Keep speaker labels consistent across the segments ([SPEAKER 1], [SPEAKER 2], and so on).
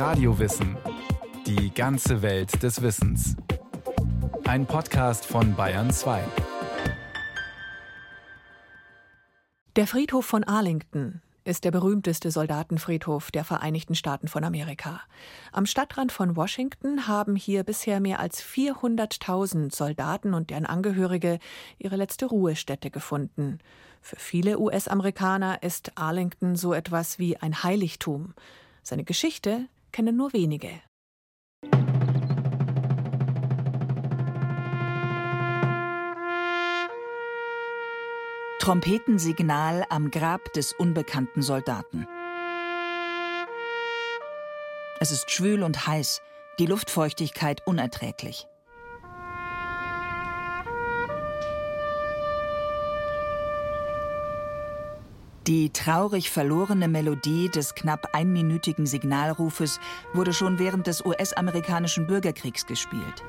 [SPEAKER 1] Radiowissen. Die ganze Welt des Wissens. Ein Podcast von Bayern 2.
[SPEAKER 2] Der Friedhof von Arlington ist der berühmteste Soldatenfriedhof der Vereinigten Staaten von Amerika. Am Stadtrand von Washington haben hier bisher mehr als 400.000 Soldaten und deren Angehörige ihre letzte Ruhestätte gefunden. Für viele US-Amerikaner ist Arlington so etwas wie ein Heiligtum. Seine Geschichte kennen nur wenige.
[SPEAKER 3] Trompetensignal am Grab des unbekannten Soldaten. Es ist schwül und heiß, die Luftfeuchtigkeit unerträglich. Die traurig verlorene Melodie des knapp einminütigen Signalrufes wurde schon während des US-amerikanischen Bürgerkriegs gespielt.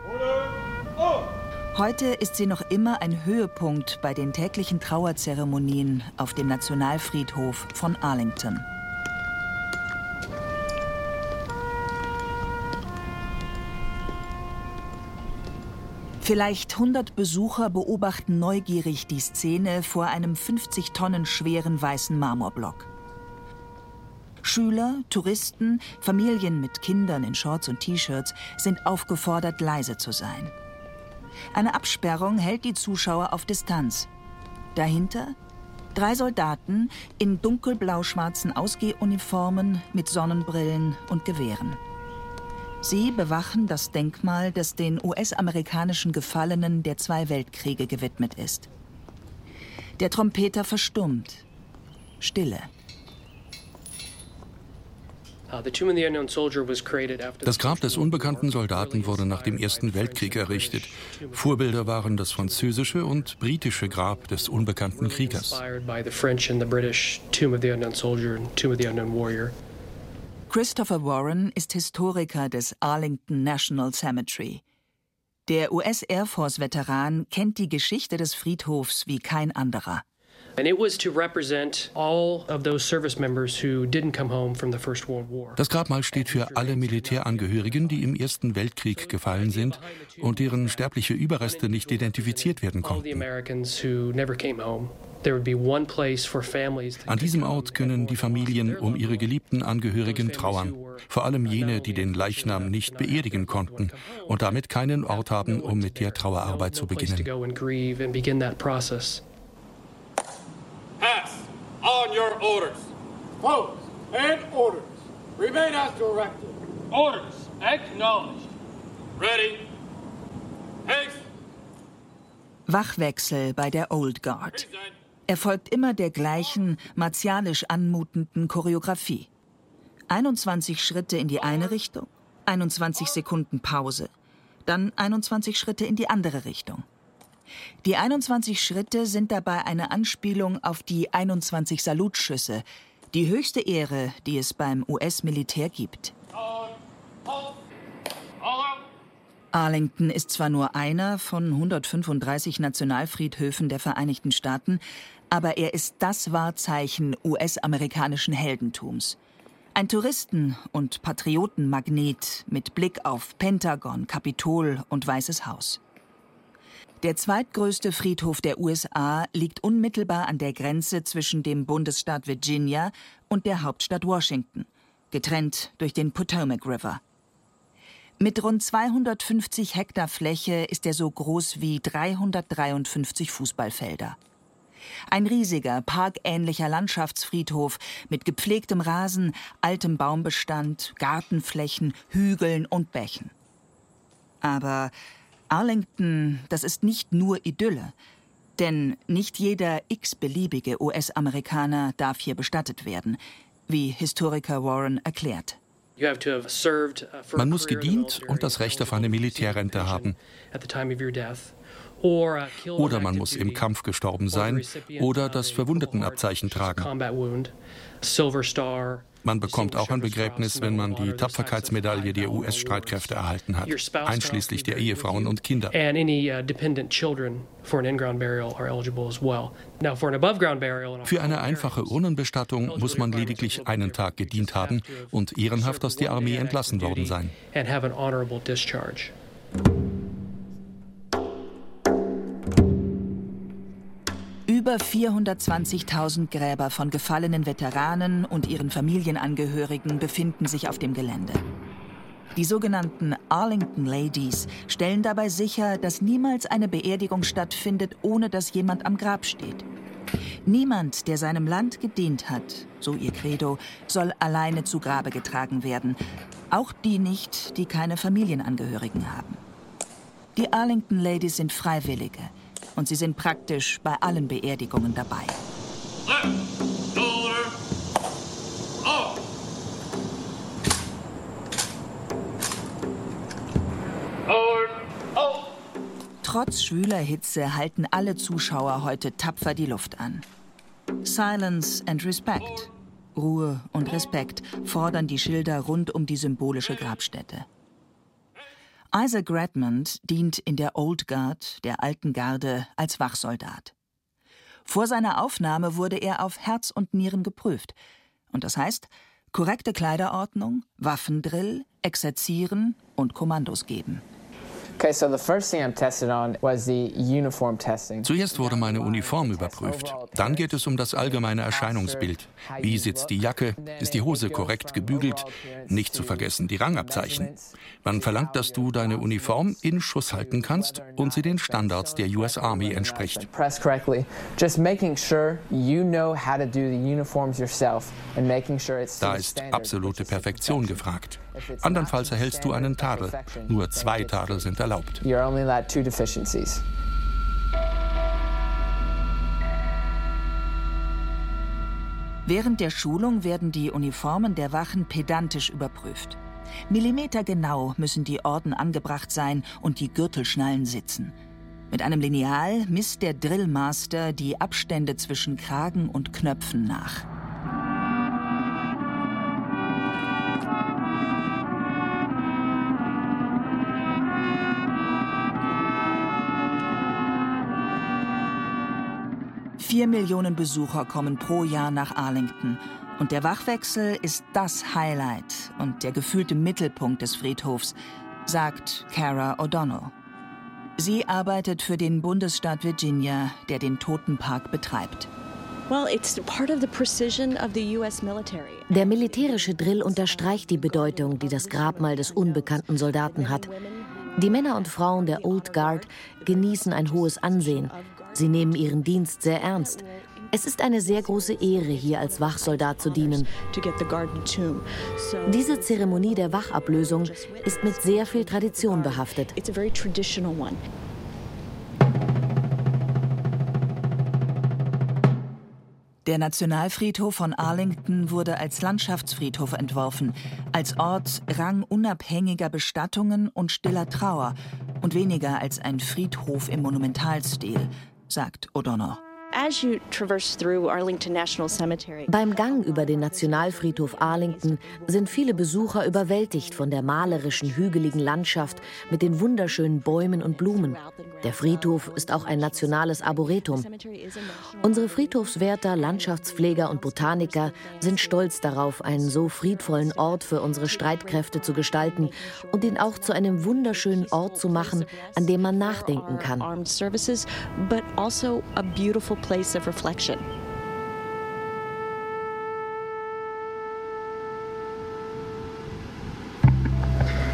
[SPEAKER 3] Heute ist sie noch immer ein Höhepunkt bei den täglichen Trauerzeremonien auf dem Nationalfriedhof von Arlington. Vielleicht 100 Besucher beobachten neugierig die Szene vor einem 50 Tonnen schweren weißen Marmorblock. Schüler, Touristen, Familien mit Kindern in Shorts und T-Shirts sind aufgefordert, leise zu sein. Eine Absperrung hält die Zuschauer auf Distanz. Dahinter drei Soldaten in dunkelblau-schwarzen Ausgehuniformen mit Sonnenbrillen und Gewehren. Sie bewachen das Denkmal, das den US-amerikanischen Gefallenen der zwei Weltkriege gewidmet ist. Der Trompeter verstummt. Stille.
[SPEAKER 4] Uh, das Grab des unbekannten Soldaten wurde nach dem Ersten Weltkrieg errichtet. Vorbilder waren das französische und britische Grab des unbekannten Kriegers.
[SPEAKER 3] Christopher Warren ist Historiker des Arlington National Cemetery. Der US-Air Force-Veteran kennt die Geschichte des Friedhofs wie kein anderer.
[SPEAKER 4] Das Grabmal steht für alle Militärangehörigen, die im Ersten Weltkrieg gefallen sind und deren sterbliche Überreste nicht identifiziert werden konnten. An diesem Ort können die Familien um ihre geliebten Angehörigen trauern, vor allem jene, die den Leichnam nicht beerdigen konnten und damit keinen Ort haben, um mit der Trauerarbeit zu beginnen. Pass on your orders. Pose and orders. Remain as directed. Orders acknowledged. Ready.
[SPEAKER 3] Haste. Wachwechsel bei der Old Guard. Er folgt immer der gleichen, martialisch anmutenden Choreografie. 21 Schritte in die eine Richtung, 21 Sekunden Pause, dann 21 Schritte in die andere Richtung. Die 21 Schritte sind dabei eine Anspielung auf die 21 Salutschüsse, die höchste Ehre, die es beim US-Militär gibt. Arlington ist zwar nur einer von 135 Nationalfriedhöfen der Vereinigten Staaten, aber er ist das Wahrzeichen US-amerikanischen Heldentums. Ein Touristen- und Patriotenmagnet mit Blick auf Pentagon, Kapitol und Weißes Haus. Der zweitgrößte Friedhof der USA liegt unmittelbar an der Grenze zwischen dem Bundesstaat Virginia und der Hauptstadt Washington, getrennt durch den Potomac River. Mit rund 250 Hektar Fläche ist er so groß wie 353 Fußballfelder. Ein riesiger, parkähnlicher Landschaftsfriedhof mit gepflegtem Rasen, altem Baumbestand, Gartenflächen, Hügeln und Bächen. Aber Arlington, das ist nicht nur Idylle. Denn nicht jeder x-beliebige US-Amerikaner darf hier bestattet werden, wie Historiker Warren erklärt.
[SPEAKER 4] Uh, Man muss gedient und das Recht auf eine Militärrente haben. Uh, oder man muss im Kampf gestorben sein oder das Verwundetenabzeichen tragen. Man bekommt auch ein Begräbnis, wenn man die Tapferkeitsmedaille der US-Streitkräfte erhalten hat, einschließlich der Ehefrauen und Kinder. Für eine einfache Urnenbestattung muss man lediglich einen Tag gedient haben und ehrenhaft aus der Armee entlassen worden sein.
[SPEAKER 3] Über 420.000 Gräber von gefallenen Veteranen und ihren Familienangehörigen befinden sich auf dem Gelände. Die sogenannten Arlington Ladies stellen dabei sicher, dass niemals eine Beerdigung stattfindet, ohne dass jemand am Grab steht. Niemand, der seinem Land gedient hat, so ihr Credo, soll alleine zu Grabe getragen werden. Auch die nicht, die keine Familienangehörigen haben. Die Arlington Ladies sind Freiwillige und sie sind praktisch bei allen Beerdigungen dabei. Trotz schwüler Hitze halten alle Zuschauer heute tapfer die Luft an. Silence and Respect. Ruhe und Respekt fordern die Schilder rund um die symbolische Grabstätte. Isaac Redmond dient in der Old Guard, der alten Garde, als Wachsoldat. Vor seiner Aufnahme wurde er auf Herz und Nieren geprüft. Und das heißt, korrekte Kleiderordnung, Waffendrill, Exerzieren und Kommandos geben.
[SPEAKER 4] Zuerst wurde meine Uniform überprüft. Dann geht es um das allgemeine Erscheinungsbild. Wie sitzt die Jacke? Ist die Hose korrekt gebügelt? Nicht zu vergessen die Rangabzeichen. Man verlangt, dass du deine Uniform in Schuss halten kannst und sie den Standards der US Army entspricht. Da ist absolute Perfektion gefragt. Andernfalls erhältst du einen Tadel. Nur zwei Tadel sind erlaubt.
[SPEAKER 3] Während der Schulung werden die Uniformen der Wachen pedantisch überprüft. Millimetergenau müssen die Orden angebracht sein und die Gürtelschnallen sitzen. Mit einem Lineal misst der Drillmaster die Abstände zwischen Kragen und Knöpfen nach. Vier Millionen Besucher kommen pro Jahr nach Arlington. Und der Wachwechsel ist das Highlight und der gefühlte Mittelpunkt des Friedhofs, sagt Cara O'Donnell. Sie arbeitet für den Bundesstaat Virginia, der den Totenpark betreibt.
[SPEAKER 5] Der militärische Drill unterstreicht die Bedeutung, die das Grabmal des unbekannten Soldaten hat. Die Männer und Frauen der Old Guard genießen ein hohes Ansehen Sie nehmen ihren Dienst sehr ernst. Es ist eine sehr große Ehre, hier als Wachsoldat zu dienen. Diese Zeremonie der Wachablösung ist mit sehr viel Tradition behaftet.
[SPEAKER 3] Der Nationalfriedhof von Arlington wurde als Landschaftsfriedhof entworfen, als Ort rangunabhängiger Bestattungen und stiller Trauer und weniger als ein Friedhof im Monumentalstil, sagt O'Donnell.
[SPEAKER 5] Beim Gang über den Nationalfriedhof Arlington sind viele Besucher überwältigt von der malerischen, hügeligen Landschaft mit den wunderschönen Bäumen und Blumen. Der Friedhof ist auch ein nationales Arboretum. Unsere Friedhofswärter, Landschaftspfleger und Botaniker sind stolz darauf, einen so friedvollen Ort für unsere Streitkräfte zu gestalten und ihn auch zu einem wunderschönen Ort zu machen, an dem man nachdenken kann place of reflection.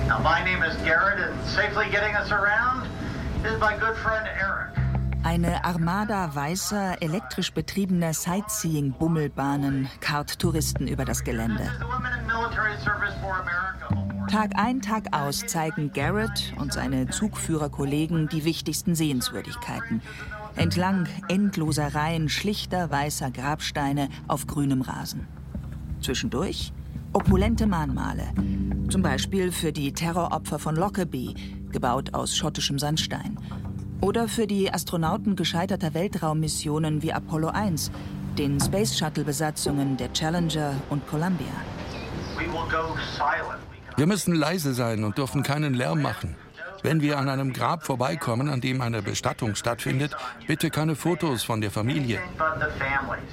[SPEAKER 3] Now, my name is Garrett, and safely getting us around is my good friend Eric. Eine Armada weißer, elektrisch betriebener Sightseeing-Bummelbahnen karrt Touristen über das Gelände. Tag ein, Tag aus zeigen Garrett und seine Zugführerkollegen die wichtigsten Sehenswürdigkeiten entlang endloser Reihen schlichter weißer Grabsteine auf grünem Rasen. Zwischendurch opulente Mahnmale, zum Beispiel für die Terroropfer von Lockerbie, gebaut aus schottischem Sandstein, oder für die Astronauten gescheiterter Weltraummissionen wie Apollo 1, den Space Shuttle-Besatzungen der Challenger und Columbia.
[SPEAKER 4] Wir müssen leise sein und dürfen keinen Lärm machen. Wenn wir an einem Grab vorbeikommen, an dem eine Bestattung stattfindet, bitte keine Fotos von der Familie.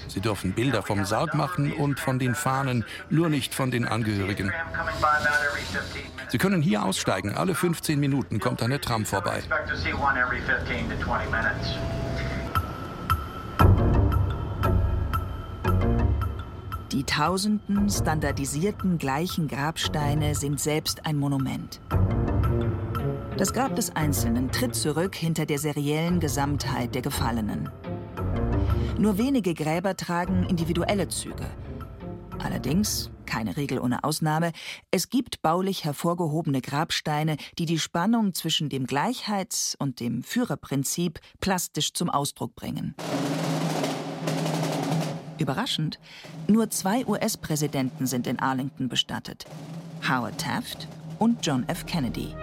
[SPEAKER 4] Sie dürfen Bilder vom Sarg machen und von den Fahnen, nur nicht von den Angehörigen. Sie können hier aussteigen. Alle 15 Minuten kommt eine Tram vorbei.
[SPEAKER 3] Die tausenden standardisierten gleichen Grabsteine sind selbst ein Monument. Das Grab des Einzelnen tritt zurück hinter der seriellen Gesamtheit der Gefallenen. Nur wenige Gräber tragen individuelle Züge. Allerdings, keine Regel ohne Ausnahme, es gibt baulich hervorgehobene Grabsteine, die die Spannung zwischen dem Gleichheits- und dem Führerprinzip plastisch zum Ausdruck bringen. Überraschend, nur zwei US-Präsidenten sind in Arlington bestattet. Howard Taft und John F. Kennedy.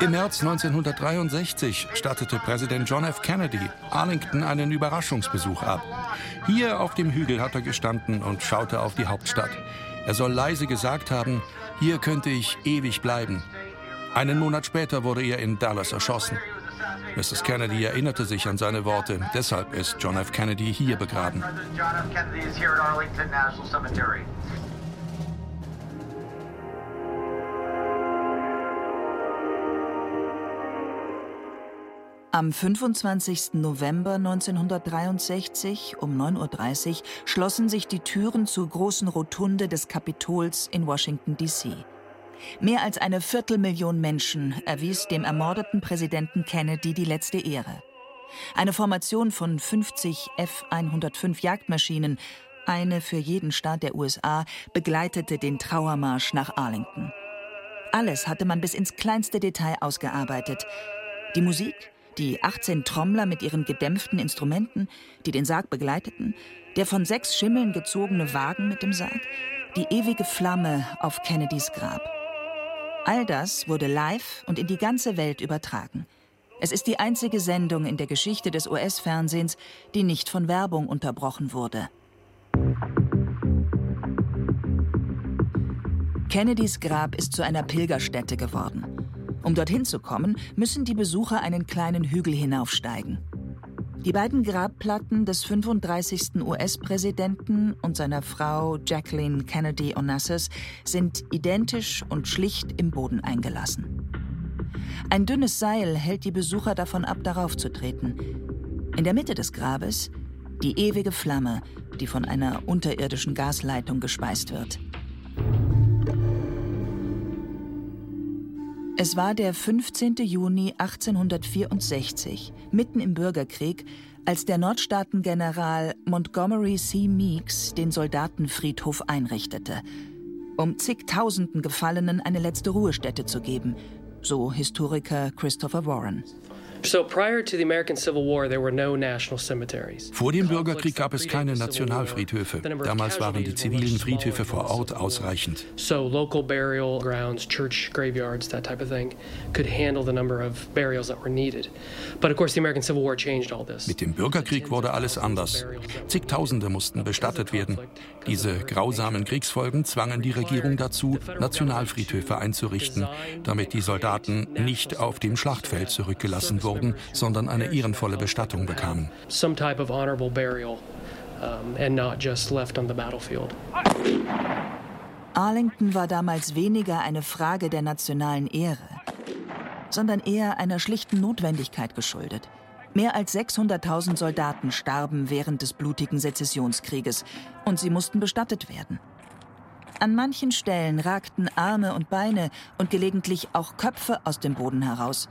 [SPEAKER 4] Im März 1963 stattete Präsident John F. Kennedy Arlington einen Überraschungsbesuch ab. Hier auf dem Hügel hat er gestanden und schaute auf die Hauptstadt. Er soll leise gesagt haben, hier könnte ich ewig bleiben. Einen Monat später wurde er in Dallas erschossen. Mrs. Kennedy erinnerte sich an seine Worte. Deshalb ist John F. Kennedy hier begraben.
[SPEAKER 3] Am 25. November 1963 um 9.30 Uhr schlossen sich die Türen zur großen Rotunde des Kapitols in Washington, D.C. Mehr als eine Viertelmillion Menschen erwies dem ermordeten Präsidenten Kennedy die letzte Ehre. Eine Formation von 50 F-105 Jagdmaschinen, eine für jeden Staat der USA, begleitete den Trauermarsch nach Arlington. Alles hatte man bis ins kleinste Detail ausgearbeitet. Die Musik, die 18 Trommler mit ihren gedämpften Instrumenten, die den Sarg begleiteten, der von sechs Schimmeln gezogene Wagen mit dem Sarg, die ewige Flamme auf Kennedys Grab. All das wurde live und in die ganze Welt übertragen. Es ist die einzige Sendung in der Geschichte des US-Fernsehens, die nicht von Werbung unterbrochen wurde. Kennedys Grab ist zu einer Pilgerstätte geworden. Um dorthin zu kommen, müssen die Besucher einen kleinen Hügel hinaufsteigen. Die beiden Grabplatten des 35. US-Präsidenten und seiner Frau Jacqueline Kennedy Onassis sind identisch und schlicht im Boden eingelassen. Ein dünnes Seil hält die Besucher davon ab, darauf zu treten. In der Mitte des Grabes die ewige Flamme, die von einer unterirdischen Gasleitung gespeist wird. Es war der 15. Juni 1864, mitten im Bürgerkrieg, als der Nordstaatengeneral Montgomery C. Meeks den Soldatenfriedhof einrichtete, um zigtausenden Gefallenen eine letzte Ruhestätte zu geben, so Historiker Christopher Warren.
[SPEAKER 4] Vor dem Bürgerkrieg gab es keine Nationalfriedhöfe. Damals waren die zivilen Friedhöfe vor Ort ausreichend.
[SPEAKER 6] So local burial grounds, church graveyards, that type of thing could handle the number of burials that were needed. But of course the American Civil War changed all this.
[SPEAKER 4] Mit dem Bürgerkrieg wurde alles anders. Zigtausende mussten bestattet werden. Diese grausamen Kriegsfolgen zwangen die Regierung dazu, Nationalfriedhöfe einzurichten, damit die Soldaten nicht auf dem Schlachtfeld zurückgelassen wurden wurden, sondern eine ehrenvolle Bestattung bekamen.
[SPEAKER 3] Arlington war damals weniger eine Frage der nationalen Ehre, sondern eher einer schlichten Notwendigkeit geschuldet. Mehr als 600.000 Soldaten starben während des blutigen Sezessionskrieges und sie mussten bestattet werden. An manchen Stellen ragten Arme und Beine und gelegentlich auch Köpfe aus dem Boden heraus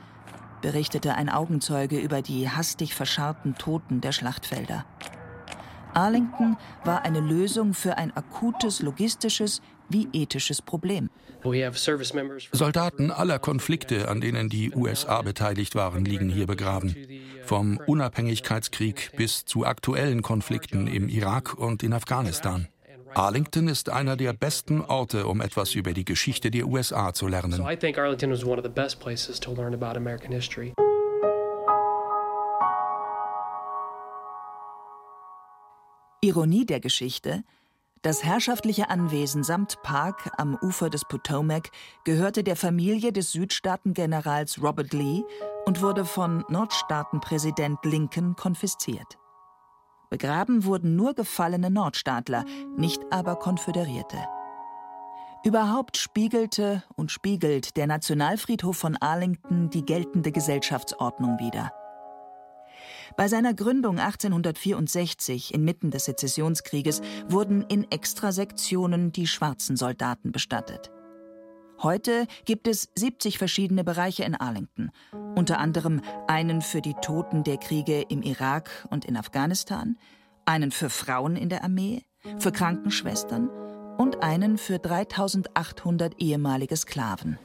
[SPEAKER 3] berichtete ein Augenzeuge über die hastig verscharrten Toten der Schlachtfelder. Arlington war eine Lösung für ein akutes logistisches wie ethisches Problem.
[SPEAKER 4] Soldaten aller Konflikte, an denen die USA beteiligt waren, liegen hier begraben. Vom Unabhängigkeitskrieg bis zu aktuellen Konflikten im Irak und in Afghanistan. Arlington ist einer der besten Orte, um etwas über die Geschichte der USA zu lernen.
[SPEAKER 3] Ironie der Geschichte, das herrschaftliche Anwesen samt Park am Ufer des Potomac gehörte der Familie des Südstaatengenerals Robert Lee und wurde von Nordstaatenpräsident Lincoln konfisziert. Begraben wurden nur gefallene Nordstaatler, nicht aber Konföderierte. Überhaupt spiegelte und spiegelt der Nationalfriedhof von Arlington die geltende Gesellschaftsordnung wider. Bei seiner Gründung 1864 inmitten des Sezessionskrieges wurden in Extrasektionen die schwarzen Soldaten bestattet. Heute gibt es 70 verschiedene Bereiche in Arlington, unter anderem einen für die Toten der Kriege im Irak und in Afghanistan, einen für Frauen in der Armee, für Krankenschwestern und einen für 3800 ehemalige Sklaven.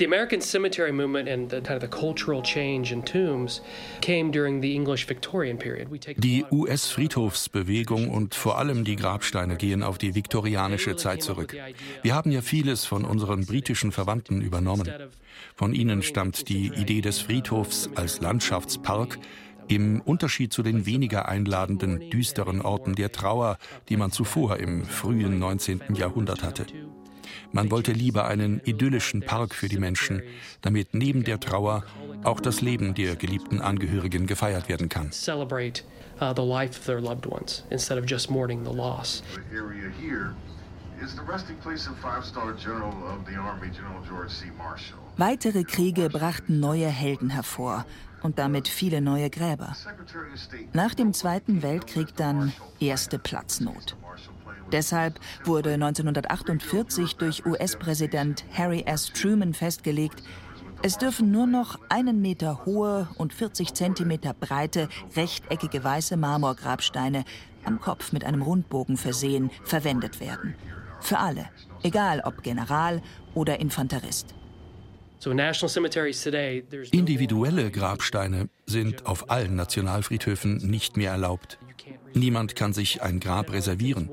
[SPEAKER 6] The American cemetery movement and the kind of the cultural change in tombs came during the English Victorian period.
[SPEAKER 4] Die US-Friedhofsbewegung und vor allem die Grabsteine gehen auf die viktorianische Zeit zurück. Wir haben ja vieles von unseren britischen Verwandten übernommen. Von ihnen stammt die Idee des Friedhofs als Landschaftspark, im Unterschied zu den weniger einladenden, düsteren Orten der Trauer, die man zuvor im frühen 19. Jahrhundert hatte. Man wollte lieber einen idyllischen Park für die Menschen, damit neben der Trauer auch das Leben der geliebten Angehörigen gefeiert werden kann. Uh,
[SPEAKER 3] Weitere Kriege brachten neue Helden hervor und damit viele neue Gräber. Nach dem Zweiten Weltkrieg dann erste Platznot. Deshalb wurde 1948 durch US-Präsident Harry S. Truman festgelegt, es dürfen nur noch einen Meter hohe und 40 Zentimeter breite, rechteckige weiße Marmorgrabsteine, am Kopf mit einem Rundbogen versehen, verwendet werden. Für alle, egal ob General oder Infanterist.
[SPEAKER 4] Individuelle Grabsteine sind auf allen Nationalfriedhöfen nicht mehr erlaubt. Niemand kann sich ein Grab reservieren.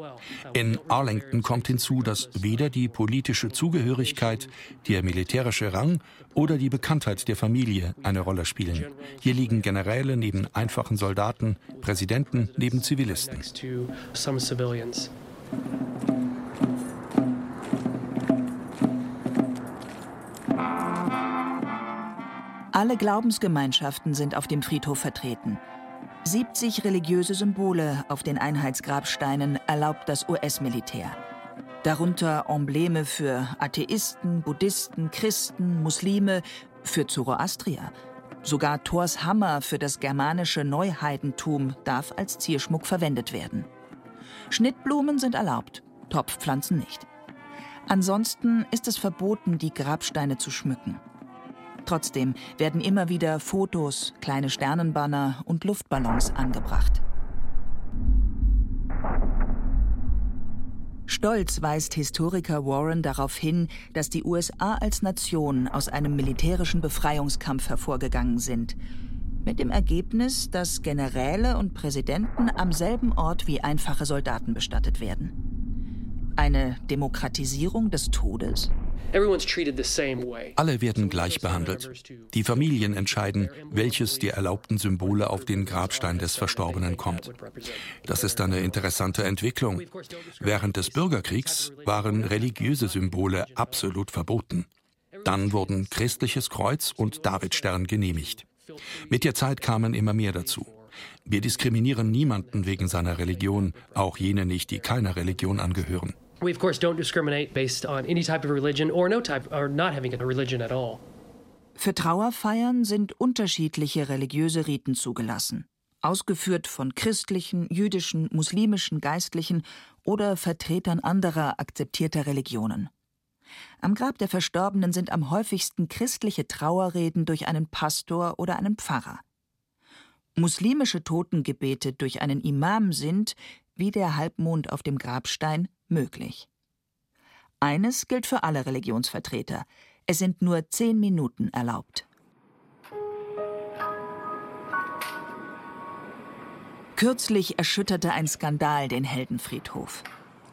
[SPEAKER 4] In Arlington kommt hinzu, dass weder die politische Zugehörigkeit, der militärische Rang oder die Bekanntheit der Familie eine Rolle spielen. Hier liegen Generäle neben einfachen Soldaten, Präsidenten neben Zivilisten.
[SPEAKER 3] Alle Glaubensgemeinschaften sind auf dem Friedhof vertreten. 70 religiöse Symbole auf den Einheitsgrabsteinen erlaubt das US-Militär. Darunter Embleme für Atheisten, Buddhisten, Christen, Muslime, für Zoroastrier. Sogar Thors Hammer für das germanische Neuheidentum darf als Zierschmuck verwendet werden. Schnittblumen sind erlaubt, Topfpflanzen nicht. Ansonsten ist es verboten, die Grabsteine zu schmücken. Trotzdem werden immer wieder Fotos, kleine Sternenbanner und Luftballons angebracht. Stolz weist Historiker Warren darauf hin, dass die USA als Nation aus einem militärischen Befreiungskampf hervorgegangen sind. Mit dem Ergebnis, dass Generäle und Präsidenten am selben Ort wie einfache Soldaten bestattet werden. Eine Demokratisierung des Todes?
[SPEAKER 4] Alle werden gleich behandelt. Die Familien entscheiden, welches der erlaubten Symbole auf den Grabstein des Verstorbenen kommt. Das ist eine interessante Entwicklung. Während des Bürgerkriegs waren religiöse Symbole absolut verboten. Dann wurden christliches Kreuz und Davidstern genehmigt. Mit der Zeit kamen immer mehr dazu. Wir diskriminieren niemanden wegen seiner Religion, auch jene nicht, die keiner Religion angehören. We of course don't discriminate based on any type of religion or no type or not having a religion at all.
[SPEAKER 3] Für Trauerfeiern sind unterschiedliche religiöse Riten zugelassen, ausgeführt von christlichen, jüdischen, muslimischen Geistlichen oder Vertretern anderer akzeptierter Religionen. Am Grab der Verstorbenen sind am häufigsten christliche Trauerreden durch einen Pastor oder einen Pfarrer. Muslimische Totengebete durch einen Imam sind, wie der Halbmond auf dem Grabstein, möglich. Eines gilt für alle Religionsvertreter. Es sind nur zehn Minuten erlaubt. Kürzlich erschütterte ein Skandal den Heldenfriedhof.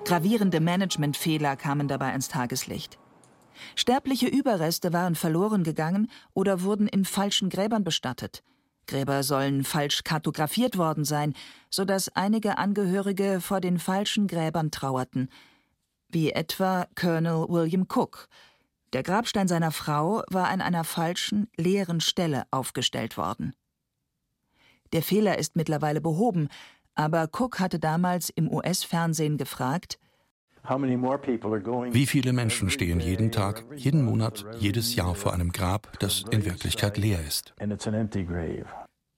[SPEAKER 3] Gravierende Managementfehler kamen dabei ans Tageslicht. Sterbliche Überreste waren verloren gegangen oder wurden in falschen Gräbern bestattet. Gräber sollen falsch kartografiert worden sein, so dass einige Angehörige vor den falschen Gräbern trauerten, wie etwa Colonel William Cook. Der Grabstein seiner Frau war an einer falschen, leeren Stelle aufgestellt worden. Der Fehler ist mittlerweile behoben, aber Cook hatte damals im US-Fernsehen gefragt,
[SPEAKER 4] wie viele Menschen stehen jeden Tag, jeden Monat, jedes Jahr vor einem Grab, das in Wirklichkeit leer ist?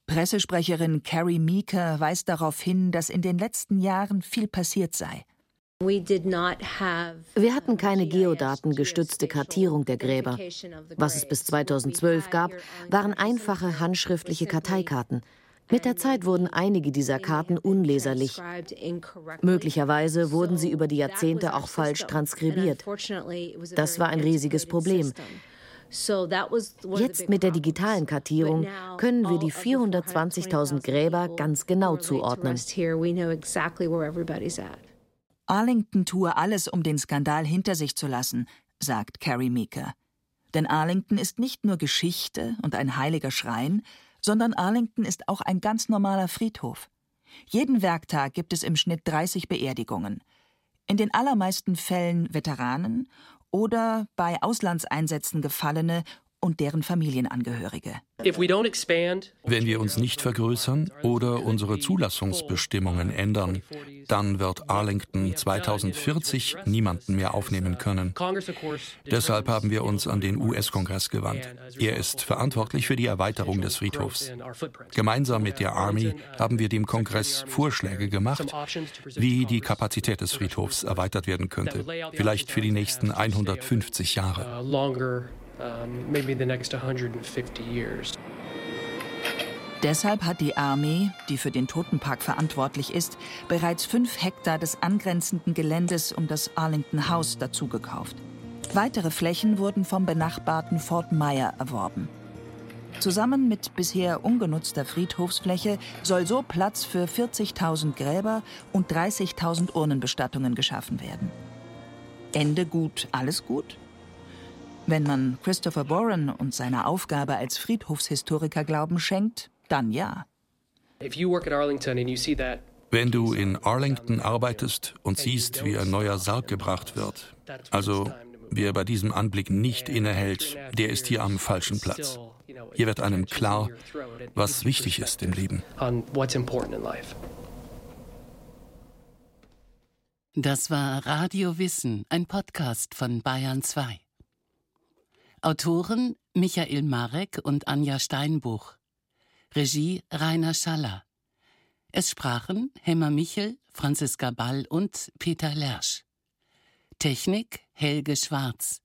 [SPEAKER 3] Pressesprecherin Carrie Meeker weist darauf hin, dass in den letzten Jahren viel passiert sei.
[SPEAKER 5] Wir hatten keine geodatengestützte Kartierung der Gräber. Was es bis 2012 gab, waren einfache handschriftliche Karteikarten. Mit der Zeit wurden einige dieser Karten unleserlich. Möglicherweise wurden sie über die Jahrzehnte auch falsch transkribiert. Das war ein riesiges Problem. Jetzt mit der digitalen Kartierung können wir die 420.000 Gräber ganz genau zuordnen.
[SPEAKER 3] Arlington tue alles, um den Skandal hinter sich zu lassen, sagt Carrie Meeker. Denn Arlington ist nicht nur Geschichte und ein heiliger Schrein, sondern Arlington ist auch ein ganz normaler Friedhof. Jeden Werktag gibt es im Schnitt 30 Beerdigungen. In den allermeisten Fällen Veteranen oder bei Auslandseinsätzen Gefallene und deren Familienangehörige.
[SPEAKER 4] Wenn wir uns nicht vergrößern oder unsere Zulassungsbestimmungen ändern, dann wird Arlington 2040 niemanden mehr aufnehmen können. Deshalb haben wir uns an den US-Kongress gewandt. Er ist verantwortlich für die Erweiterung des Friedhofs. Gemeinsam mit der Army haben wir dem Kongress Vorschläge gemacht, wie die Kapazität des Friedhofs erweitert werden könnte, vielleicht für die nächsten 150 Jahre um, maybe the next
[SPEAKER 3] 150 years. Deshalb hat die Armee, die für den Totenpark verantwortlich ist, bereits fünf Hektar des angrenzenden Geländes um das Arlington House dazugekauft. Weitere Flächen wurden vom benachbarten Fort Myer erworben. Zusammen mit bisher ungenutzter Friedhofsfläche soll so Platz für 40.000 Gräber und 30.000 Urnenbestattungen geschaffen werden. Ende gut, alles gut? Wenn man Christopher Warren und seiner Aufgabe als Friedhofshistoriker Glauben schenkt, dann ja.
[SPEAKER 4] Wenn du in Arlington arbeitest und siehst, wie ein neuer Sarg gebracht wird, also wer bei diesem Anblick nicht innehält, der ist hier am falschen Platz. Hier wird einem klar, was wichtig ist im Leben.
[SPEAKER 7] Das war Radio Wissen, ein Podcast von Bayern 2. Autoren Michael Marek und Anja Steinbuch. Regie Rainer Schaller. Es sprachen Hemmer Michel, Franziska Ball und Peter Lersch. Technik Helge Schwarz.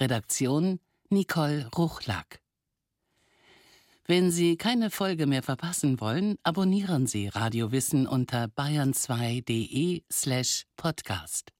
[SPEAKER 7] Redaktion Nicole Ruchlack. Wenn Sie keine Folge mehr verpassen wollen, abonnieren Sie Radio Wissen unter bayern2.de slash podcast.